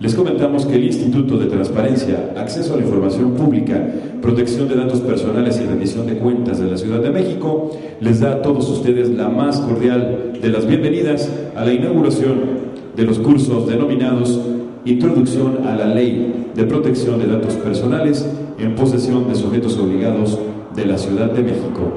Les comentamos que el Instituto de Transparencia, Acceso a la Información Pública, Protección de Datos Personales y Rendición de Cuentas de la Ciudad de México les da a todos ustedes la más cordial de las bienvenidas a la inauguración de los cursos denominados Introducción a la Ley de Protección de Datos Personales en posesión de sujetos obligados de la Ciudad de México.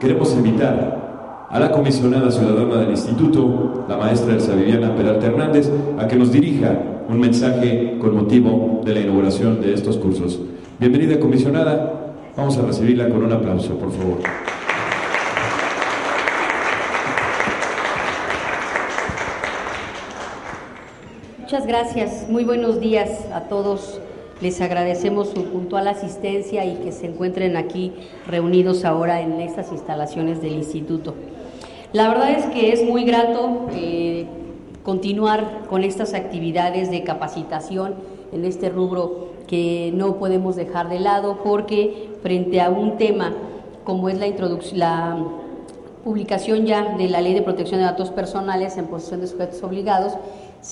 Queremos invitar a la comisionada ciudadana del instituto, la maestra Elsa Viviana Peralta Hernández, a que nos dirija un mensaje con motivo de la inauguración de estos cursos. Bienvenida comisionada, vamos a recibirla con un aplauso, por favor. Muchas gracias, muy buenos días a todos. Les agradecemos su puntual asistencia y que se encuentren aquí reunidos ahora en estas instalaciones del instituto. La verdad es que es muy grato eh, continuar con estas actividades de capacitación en este rubro que no podemos dejar de lado porque frente a un tema como es la introducción, la publicación ya de la Ley de Protección de Datos Personales en posesión de sujetos obligados,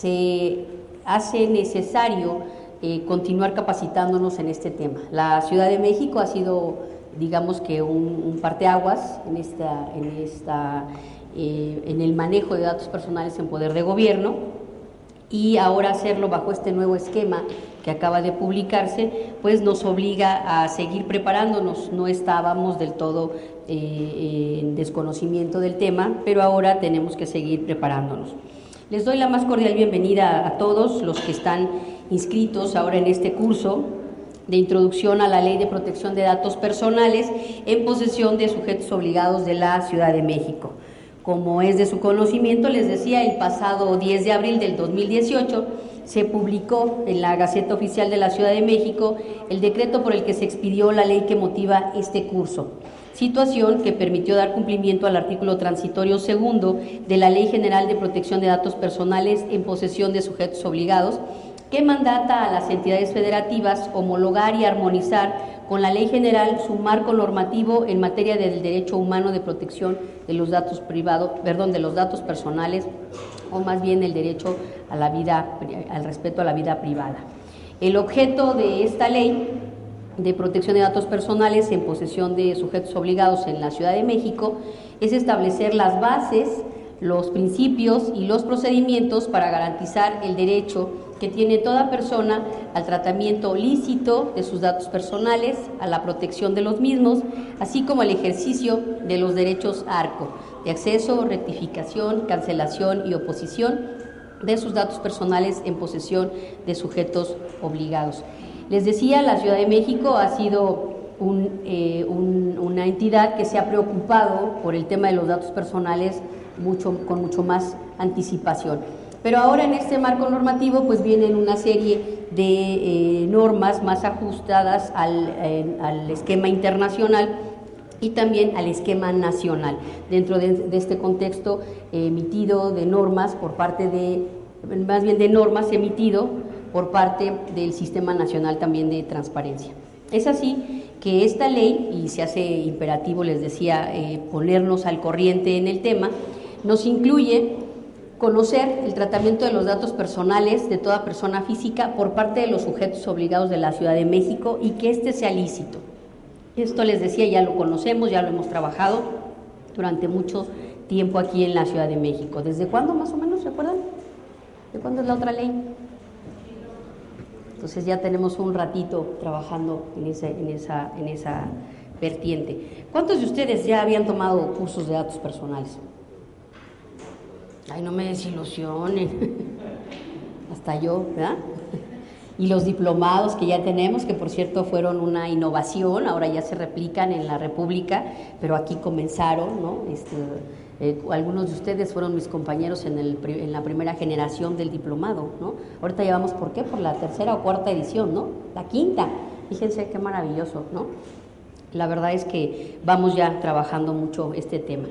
se hace necesario eh, continuar capacitándonos en este tema. La Ciudad de México ha sido, digamos que, un, parteaguas en, esta, en, esta, eh, en el manejo de datos personales en poder de gobierno y ahora hacerlo bajo este nuevo esquema que acaba de publicarse, pues nos obliga a seguir preparándonos. No estábamos del todo eh, en desconocimiento del tema, pero ahora tenemos que seguir preparándonos. Les doy la más cordial bienvenida a todos los que están inscritos ahora en este curso de introducción a la Ley de Protección de Datos Personales en posesión de sujetos obligados de la Ciudad de México. Como es de su conocimiento, les decía, el pasado 10 de abril del 2018 se publicó en la Gaceta Oficial de la Ciudad de México el decreto por el que se expidió la ley que motiva este curso situación que permitió dar cumplimiento al artículo transitorio segundo de la Ley General de Protección de Datos Personales en posesión de sujetos obligados, que mandata a las entidades federativas homologar y armonizar con la Ley General su marco normativo en materia del derecho humano de protección de los datos privados, perdón, de los datos personales o más bien el derecho a la vida al respeto a la vida privada. El objeto de esta ley de protección de datos personales en posesión de sujetos obligados en la Ciudad de México es establecer las bases, los principios y los procedimientos para garantizar el derecho que tiene toda persona al tratamiento lícito de sus datos personales, a la protección de los mismos, así como al ejercicio de los derechos ARCO, de acceso, rectificación, cancelación y oposición de sus datos personales en posesión de sujetos obligados. Les decía, la Ciudad de México ha sido eh, un, una entidad que se ha preocupado por el tema de los datos personales mucho, con mucho más anticipación. Pero ahora en este marco normativo pues vienen una serie de eh, normas más ajustadas al, al, esquema internacional y también al esquema nacional. Dentro de, de este contexto eh, emitido de normas por parte de, más bien de normas emitido por parte del Sistema Nacional también de Transparencia. Es así que esta ley, y se hace imperativo, les decía, eh, ponernos al corriente en el tema, nos incluye conocer el tratamiento de los datos personales de toda persona física por parte de los sujetos obligados de la Ciudad de México y que éste sea lícito. Esto les decía, ya lo conocemos, ya lo hemos trabajado durante mucho tiempo aquí en la Ciudad de México. ¿Desde cuándo más o menos, se acuerdan? ¿De cuándo es la otra ley? Entonces ya tenemos un ratito trabajando en, ese, en, esa, en esa vertiente. ¿Cuántos de ustedes ya habían tomado cursos de datos personales? Ay, no me desilusionen. Hasta yo, ¿verdad? Y los diplomados que ya tenemos, que por cierto fueron una innovación, ahora ya se replican en la República, pero aquí comenzaron, ¿no? Este, eh, algunos de ustedes fueron mis compañeros en, el, en, la primera generación del diplomado, ¿no? Ahorita llevamos, ¿por qué? Por la tercera o cuarta edición, ¿no? La quinta. Fíjense qué maravilloso, ¿no? La verdad es que vamos ya trabajando mucho este tema.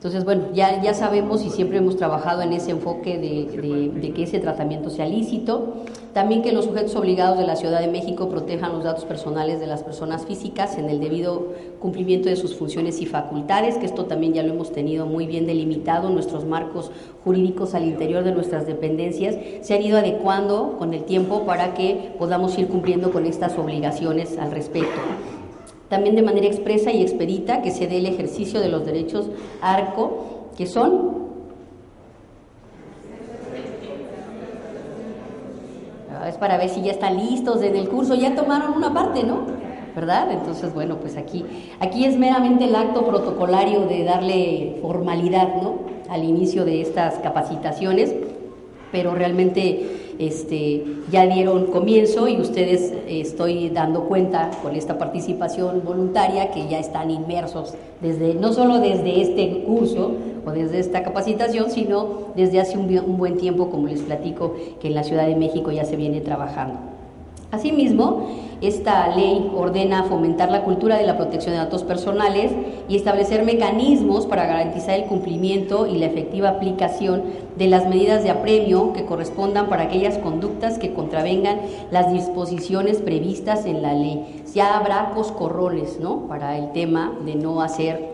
Entonces, bueno, ya, ya sabemos y siempre hemos trabajado en ese enfoque de, de, que ese tratamiento sea lícito, También que los sujetos obligados de la Ciudad de México protejan los datos personales de las personas físicas en el debido cumplimiento de sus funciones y facultades, que esto también ya lo hemos tenido muy bien delimitado. Nuestros marcos jurídicos al interior de nuestras dependencias, se han ido adecuando con el tiempo para que podamos ir cumpliendo con estas obligaciones al respecto también de manera expresa y expedita que se dé el ejercicio de los derechos ARCO, que son Ah, es para ver si ya están listos en el curso, ya tomaron una parte, ¿no? ¿Verdad? Entonces, bueno, pues aquí, aquí es meramente el acto protocolario de darle formalidad, ¿no? Al inicio de estas capacitaciones, pero realmente este, ya dieron comienzo y ustedes eh, estoy dando cuenta con esta participación voluntaria que ya están inmersos desde no solo desde este curso o desde esta capacitación, sino desde hace un, un buen tiempo, como les platico, que en la Ciudad de México ya se viene trabajando. Asimismo, esta ley ordena fomentar la cultura de la protección de datos personales y establecer mecanismos para garantizar el cumplimiento y la efectiva aplicación de las medidas de apremio que correspondan para aquellas conductas que contravengan las disposiciones previstas en la ley. Ya habrá coscorrones, ¿no? Para el tema de no hacer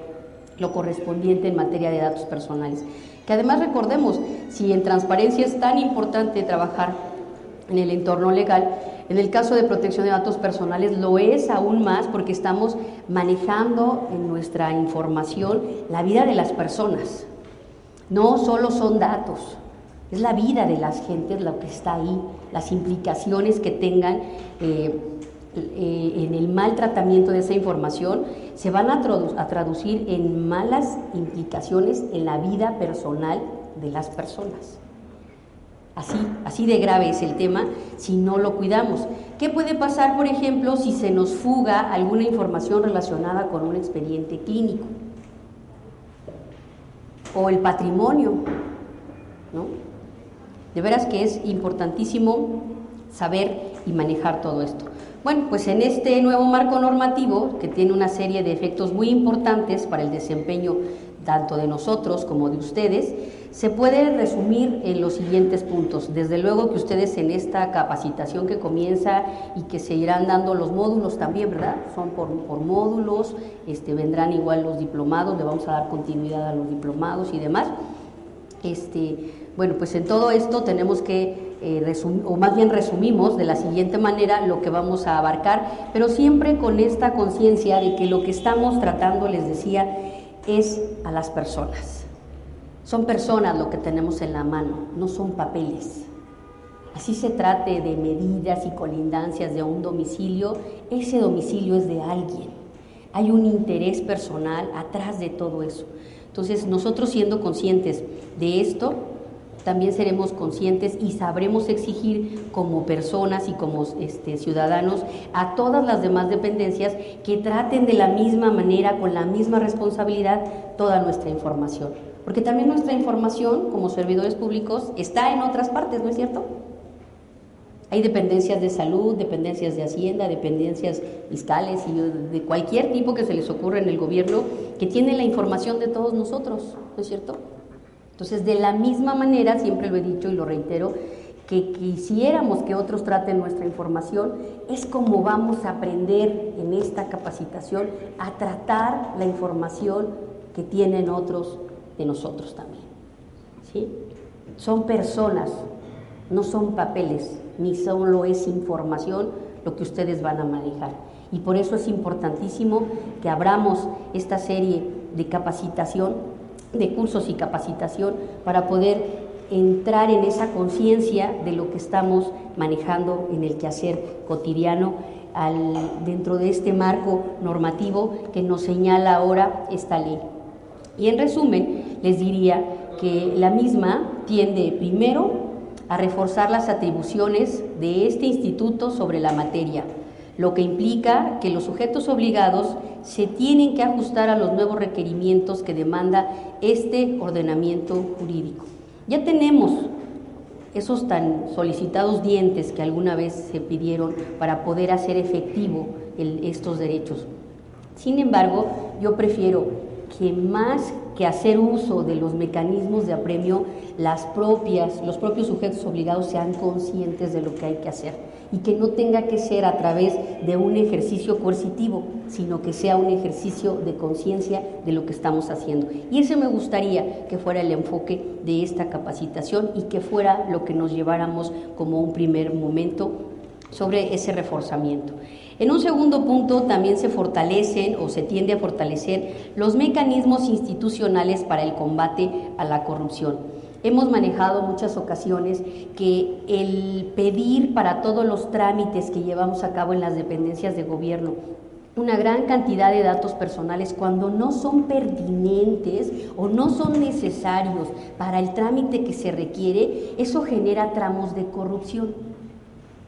lo correspondiente en materia de datos personales. Que además recordemos, si en transparencia es tan importante trabajar en el entorno legal, en el caso de protección de datos personales lo es aún más porque estamos manejando en nuestra información la vida de las personas. No solo son datos, es la vida de las gentes lo que está ahí, las implicaciones que tengan eh, eh, en el mal tratamiento de esa información se van a, a traducir en malas implicaciones en la vida personal de las personas. Así, así de grave es el tema si no lo cuidamos. ¿Qué puede pasar, por ejemplo, si se nos fuga alguna información relacionada con un expediente clínico? O el patrimonio, ¿no? De veras que es importantísimo saber y manejar todo esto. Bueno, pues en este nuevo marco normativo, que tiene una serie de efectos muy importantes para el desempeño tanto de nosotros como de ustedes, se puede resumir en los siguientes puntos. Desde luego que ustedes en esta capacitación que comienza y que se irán dando los módulos también, ¿verdad? Son por, módulos, este, vendrán igual los diplomados, le vamos a dar continuidad a los diplomados y demás. Este, bueno, pues en todo esto tenemos que, eh, o más bien resumimos de la siguiente manera lo que vamos a abarcar, pero siempre con esta conciencia de que lo que estamos tratando, les decía, es a las personas. Son personas lo que tenemos en la mano, no son papeles. Así se trate de medidas y colindancias de un domicilio, ese domicilio es de alguien. Hay un interés personal atrás de todo eso. Entonces, nosotros siendo conscientes de esto, también seremos conscientes y sabremos exigir como personas y como este, ciudadanos a todas las demás dependencias que traten de la misma manera, con la misma responsabilidad, toda nuestra información. Porque también nuestra información como servidores públicos está en otras partes, ¿no es cierto? Hay dependencias de salud, dependencias de hacienda, dependencias fiscales y de cualquier tipo que se les ocurra en el gobierno que tienen la información de todos nosotros, ¿no es cierto? Entonces, de la misma manera, siempre lo he dicho y lo reitero, que quisiéramos que otros traten nuestra información, es como vamos a aprender en esta capacitación a tratar la información que tienen otros de nosotros también. ¿Sí? Son personas, no son papeles, ni solo es información lo que ustedes van a manejar. Y por eso es importantísimo que abramos esta serie de capacitación de cursos y capacitación para poder entrar en esa conciencia de lo que estamos manejando en el quehacer cotidiano dentro de este marco normativo que nos señala ahora esta ley. Y en resumen, les diría que la misma tiende primero a reforzar las atribuciones de este instituto sobre la materia, lo que implica que los sujetos obligados se tienen que ajustar a los nuevos requerimientos que demanda este ordenamiento jurídico. Ya tenemos esos tan solicitados dientes que alguna vez se pidieron para poder hacer efectivo estos derechos. Sin embargo, yo prefiero que más que hacer uso de los mecanismos de apremio, las propias, los propios sujetos obligados sean conscientes de lo que hay que hacer y que no tenga que ser a través de un ejercicio coercitivo, sino que sea un ejercicio de conciencia de lo que estamos haciendo. Y ese me gustaría que fuera el enfoque de esta capacitación y que fuera lo que nos lleváramos como un primer momento sobre ese reforzamiento. En un segundo punto también se fortalecen o se tiende a fortalecer los mecanismos institucionales para el combate a la corrupción. Hemos manejado muchas ocasiones que el pedir para todos los trámites que llevamos a cabo en las dependencias de gobierno una gran cantidad de datos personales cuando no son pertinentes o no son necesarios para el trámite que se requiere, eso genera tramos de corrupción.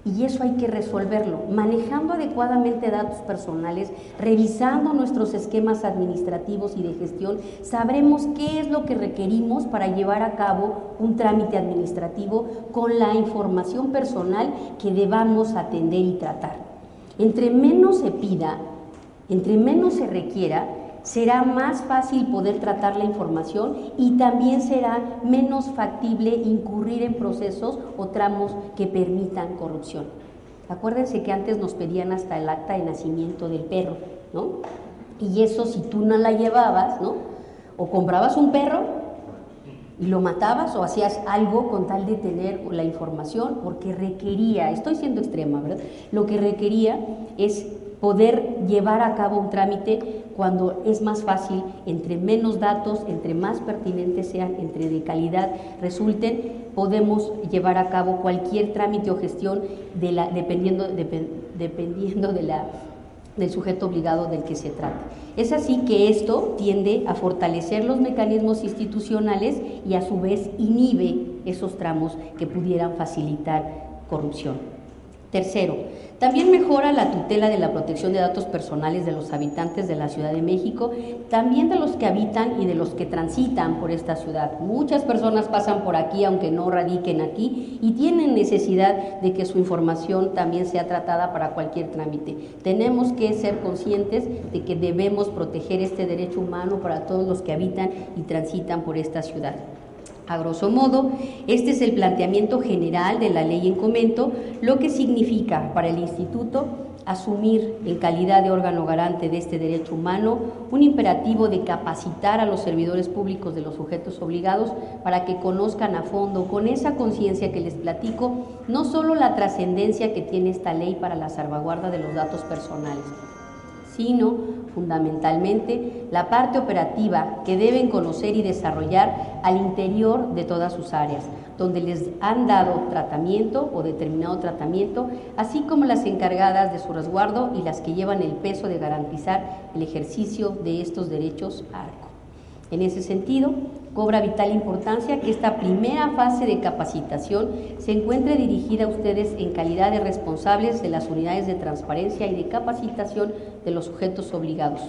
Y eso hay que resolverlo, manejando adecuadamente datos personales, revisando nuestros esquemas administrativos y de gestión, sabremos qué es lo que requerimos para llevar a cabo un trámite administrativo con la información personal que debamos atender y tratar. Entre menos se pida, entre menos se requiera, será más fácil poder tratar la información y también será menos factible incurrir en procesos o tramos que permitan corrupción. Acuérdense que antes nos pedían hasta el acta de nacimiento del perro, ¿no? Y eso si tú no la llevabas, ¿no? O comprabas un perro y lo matabas o hacías algo con tal de tener la información, porque requería, estoy siendo extrema, ¿verdad? Lo que requería es poder llevar a cabo un trámite cuando es más fácil, entre menos datos, entre más pertinentes sean, entre de calidad resulten, podemos llevar a cabo cualquier trámite o gestión de la, dependiendo, dependiendo de la, del sujeto obligado del que se trata. Es así que esto tiende a fortalecer los mecanismos institucionales y a su vez inhibe esos tramos que pudieran facilitar corrupción. Tercero, también mejora la tutela de la protección de datos personales de los habitantes de la Ciudad de México, también de los que habitan y de los que transitan por esta ciudad. Muchas personas pasan por aquí aunque no radiquen aquí y tienen necesidad de que su información también sea tratada para cualquier trámite. Tenemos que ser conscientes de que debemos proteger este derecho humano para todos los que habitan y transitan por esta ciudad. A grosso modo, este es el planteamiento general de la ley en comento, lo que significa para el Instituto asumir en calidad de órgano garante de este derecho humano un imperativo de capacitar a los servidores públicos de los sujetos obligados para que conozcan a fondo, con esa conciencia que les platico, no solo la trascendencia que tiene esta ley para la salvaguarda de los datos personales, sino fundamentalmente la parte operativa que deben conocer y desarrollar al interior de todas sus áreas, donde les han dado tratamiento o determinado tratamiento, así como las encargadas de su resguardo y las que llevan el peso de garantizar el ejercicio de estos derechos ARCO. En ese sentido, cobra vital importancia que esta primera fase de capacitación se encuentre dirigida a ustedes en calidad de responsables de las unidades de transparencia y de capacitación de los sujetos obligados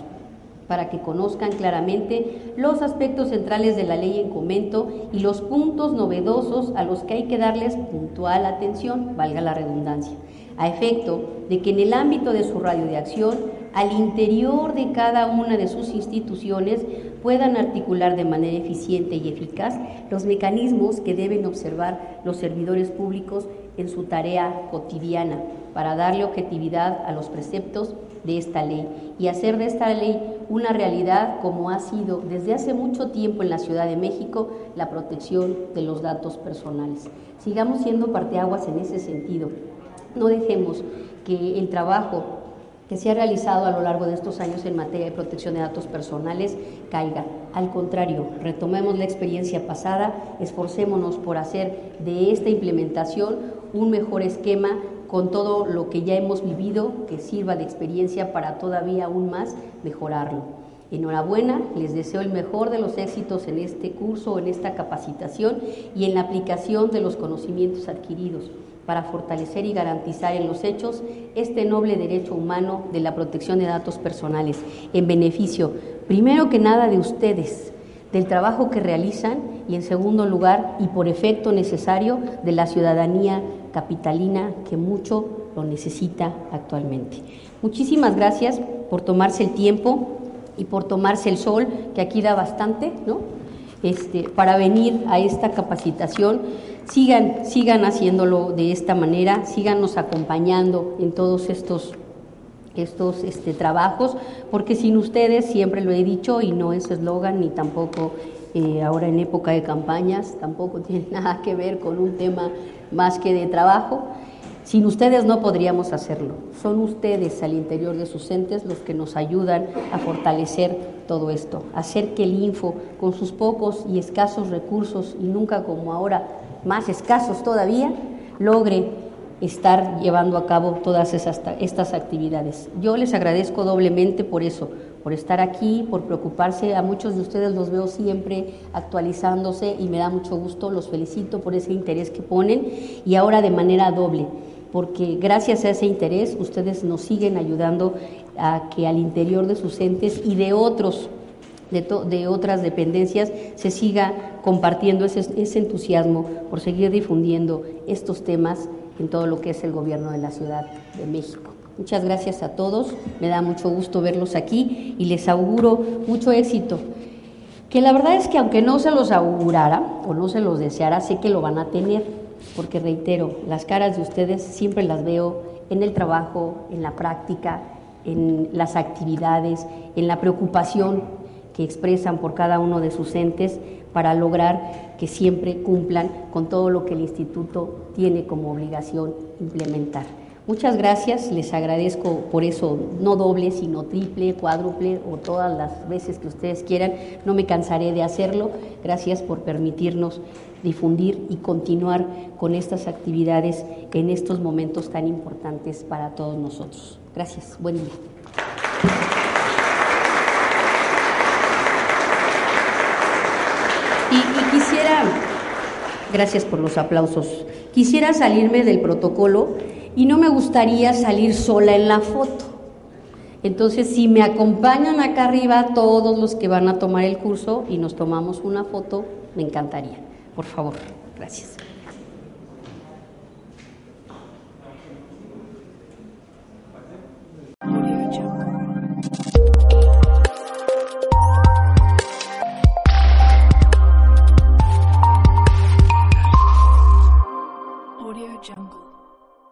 para que conozcan claramente los aspectos centrales de la ley en comento y los puntos novedosos a los que hay que darles puntual atención, valga la redundancia, a efecto de que en el ámbito de su radio de acción, al interior de cada una de sus instituciones, puedan articular de manera eficiente y eficaz los mecanismos que deben observar los servidores públicos en su tarea cotidiana para darle objetividad a los preceptos de esta ley y hacer de esta ley una realidad como ha sido desde hace mucho tiempo en la Ciudad de México la protección de los datos personales. Sigamos siendo parteaguas en ese sentido. No dejemos que el trabajo que se ha realizado a lo largo de estos años en materia de protección de datos personales caiga. Al contrario, retomemos la experiencia pasada, esforcémonos por hacer de esta implementación un mejor esquema con todo lo que ya hemos vivido, que sirva de experiencia para todavía aún más mejorarlo. Enhorabuena, les deseo el mejor de los éxitos en este curso, en esta capacitación y en la aplicación de los conocimientos adquiridos para fortalecer y garantizar en los hechos este noble derecho humano de la protección de datos personales, en beneficio, primero que nada, de ustedes, del trabajo que realizan y, en segundo lugar, y por efecto necesario, de la ciudadanía capitalina que mucho lo necesita actualmente. Muchísimas gracias por tomarse el tiempo y por tomarse el sol, que aquí da bastante, ¿no? Este, para venir a esta capacitación. Sigan, sigan haciéndolo de esta manera, síganos acompañando en todos estos estos este, trabajos, porque sin ustedes, siempre lo he dicho, y no es eslogan, ni tampoco eh, ahora en época de campañas, tampoco tiene nada que ver con un tema más que de trabajo, sin ustedes no podríamos hacerlo. Son ustedes al interior de sus entes los que nos ayudan a fortalecer todo esto, hacer que el Info, con sus pocos y escasos recursos, y nunca como ahora más escasos todavía, logre estar llevando a cabo todas esas, estas actividades. Yo les agradezco doblemente por eso, por estar aquí, por preocuparse. A muchos de ustedes los veo siempre actualizándose y me da mucho gusto, los felicito por ese interés que ponen y ahora de manera doble, porque gracias a ese interés ustedes nos siguen ayudando a que al interior de sus entes y de otros de, de, otras dependencias se siga compartiendo ese, ese entusiasmo por seguir difundiendo estos temas en todo lo que es el gobierno de la Ciudad de México. Muchas gracias a todos, me da mucho gusto verlos aquí y les auguro mucho éxito. Que la verdad es que aunque no se los augurara o no se los deseara, sé que lo van a tener, porque reitero, las caras de ustedes siempre las veo en el trabajo, en la práctica, en las actividades, en la preocupación que expresan por cada uno de sus entes para lograr que siempre cumplan con todo lo que el instituto tiene como obligación implementar. Muchas gracias, les agradezco por eso, no doble, sino triple, cuádruple o todas las veces que ustedes quieran. No me cansaré de hacerlo. Gracias por permitirnos difundir y continuar con estas actividades en estos momentos tan importantes para todos nosotros. Gracias, buen día. Y, quisiera, gracias por los aplausos, quisiera salirme del protocolo y no me gustaría salir sola en la foto. Entonces, si me acompañan acá arriba todos los que van a tomar el curso y nos tomamos una foto, me encantaría. Por favor, gracias.